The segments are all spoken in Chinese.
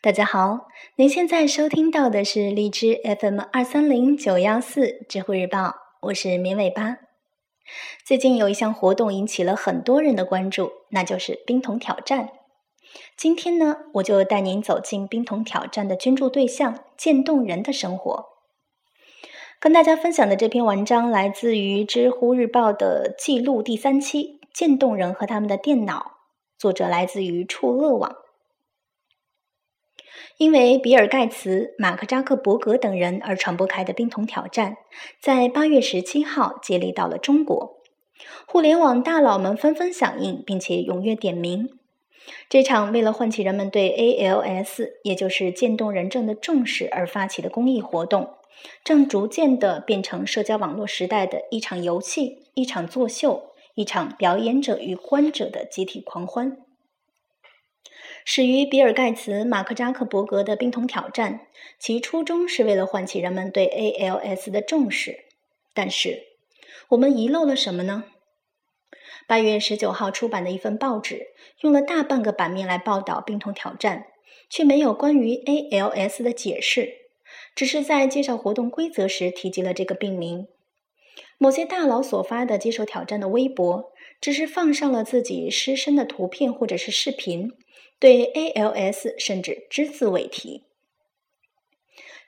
大家好，您现在收听到的是荔枝 FM 二三零九幺四知乎日报，我是绵尾巴。最近有一项活动引起了很多人的关注，那就是冰桶挑战。今天呢，我就带您走进冰桶挑战的捐助对象——渐冻人的生活。跟大家分享的这篇文章来自于知乎日报的记录第三期《渐冻人和他们的电脑》，作者来自于触乐网。因为比尔·盖茨、马克·扎克伯格等人而传播开的冰桶挑战，在八月十七号接力到了中国，互联网大佬们纷纷响应，并且踊跃点名。这场为了唤起人们对 ALS，也就是渐冻人症的重视而发起的公益活动。正逐渐地变成社交网络时代的一场游戏、一场作秀、一场表演者与观者的集体狂欢。始于比尔·盖茨、马克·扎克伯格的冰桶挑战，其初衷是为了唤起人们对 ALS 的重视。但是，我们遗漏了什么呢？八月十九号出版的一份报纸，用了大半个版面来报道冰桶挑战，却没有关于 ALS 的解释。只是在介绍活动规则时提及了这个病名。某些大佬所发的接受挑战的微博，只是放上了自己失身的图片或者是视频，对 ALS 甚至只字未提。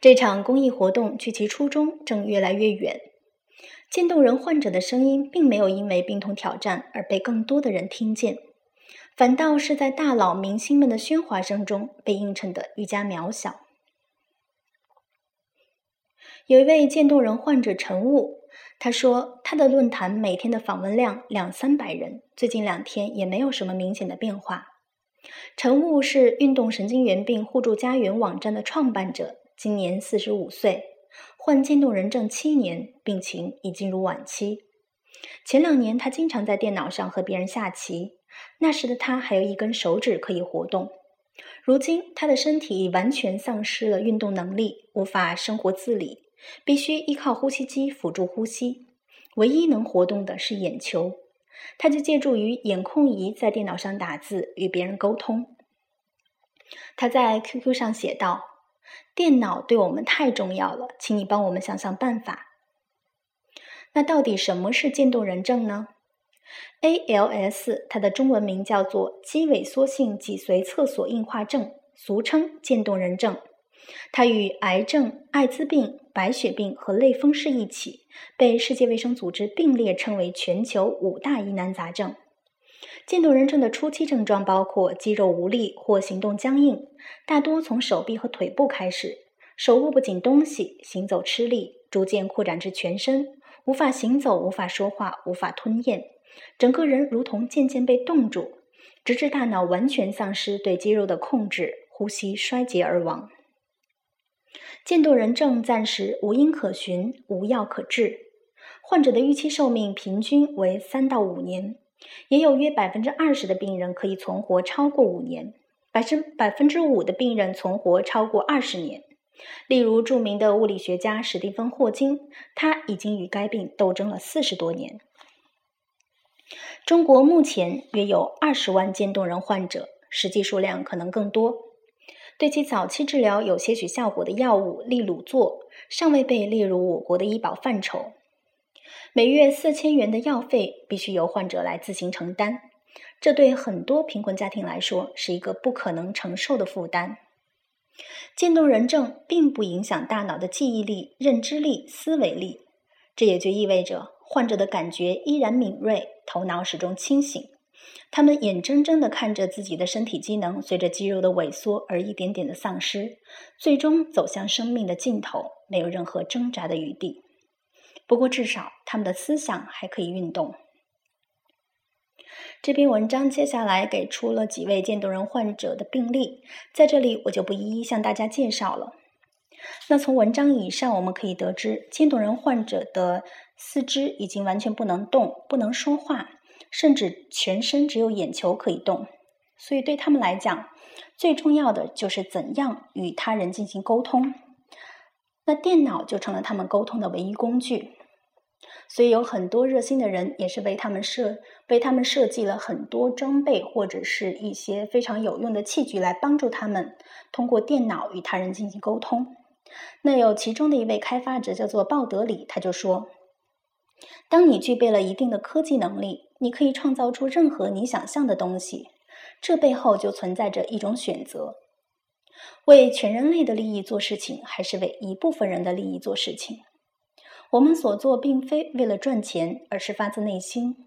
这场公益活动距其初衷正越来越远，渐冻人患者的声音并没有因为病痛挑战而被更多的人听见，反倒是在大佬明星们的喧哗声中被映衬得愈加渺小。有一位渐冻人患者陈雾，他说他的论坛每天的访问量两三百人，最近两天也没有什么明显的变化。陈雾是运动神经元病互助家园网站的创办者，今年四十五岁，患渐冻人症七年，病情已进入晚期。前两年他经常在电脑上和别人下棋，那时的他还有一根手指可以活动。如今他的身体已完全丧失了运动能力，无法生活自理。必须依靠呼吸机辅助呼吸，唯一能活动的是眼球，他就借助于眼控仪在电脑上打字与别人沟通。他在 QQ 上写道：“电脑对我们太重要了，请你帮我们想想办法。”那到底什么是渐冻人症呢？ALS，它的中文名叫做肌萎缩性脊髓侧索硬化症，俗称渐冻人症。它与癌症、艾滋病、白血病和类风湿一起，被世界卫生组织并列称为全球五大疑难杂症。渐冻人症的初期症状包括肌肉无力或行动僵硬，大多从手臂和腿部开始，手握不紧东西，行走吃力，逐渐扩展至全身，无法行走、无法说话、无法吞咽，整个人如同渐渐被冻住，直至大脑完全丧失对肌肉的控制，呼吸衰竭而亡。渐冻人症暂时无因可寻，无药可治，患者的预期寿命平均为三到五年，也有约百分之二十的病人可以存活超过五年，百分百分之五的病人存活超过二十年。例如，著名的物理学家史蒂芬·霍金，他已经与该病斗争了四十多年。中国目前约有二十万渐冻人患者，实际数量可能更多。对其早期治疗有些许效果的药物利鲁唑尚未被列入我国的医保范畴，每月四千元的药费必须由患者来自行承担，这对很多贫困家庭来说是一个不可能承受的负担。渐冻人症并不影响大脑的记忆力、认知力、思维力，这也就意味着患者的感觉依然敏锐，头脑始终清醒。他们眼睁睁地看着自己的身体机能随着肌肉的萎缩而一点点的丧失，最终走向生命的尽头，没有任何挣扎的余地。不过，至少他们的思想还可以运动。这篇文章接下来给出了几位渐冻人患者的病例，在这里我就不一一向大家介绍了。那从文章以上我们可以得知，渐冻人患者的四肢已经完全不能动，不能说话。甚至全身只有眼球可以动，所以对他们来讲，最重要的就是怎样与他人进行沟通。那电脑就成了他们沟通的唯一工具。所以有很多热心的人也是为他们设为他们设计了很多装备或者是一些非常有用的器具来帮助他们通过电脑与他人进行沟通。那有其中的一位开发者叫做鲍德里，他就说：“当你具备了一定的科技能力，你可以创造出任何你想象的东西。这背后就存在着一种选择：为全人类的利益做事情，还是为一部分人的利益做事情。我们所做并非为了赚钱，而是发自内心。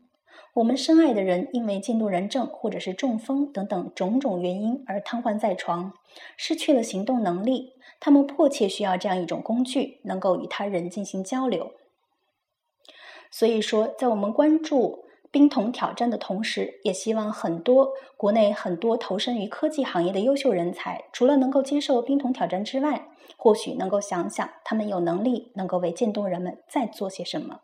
我们深爱的人因为渐冻人症或者是中风等等种种原因而瘫痪在床，失去了行动能力。他们迫切需要这样一种工具，能够与他人进行交流。”所以说，在我们关注冰桶挑战的同时，也希望很多国内很多投身于科技行业的优秀人才，除了能够接受冰桶挑战之外，或许能够想想他们有能力能够为渐冻人们再做些什么。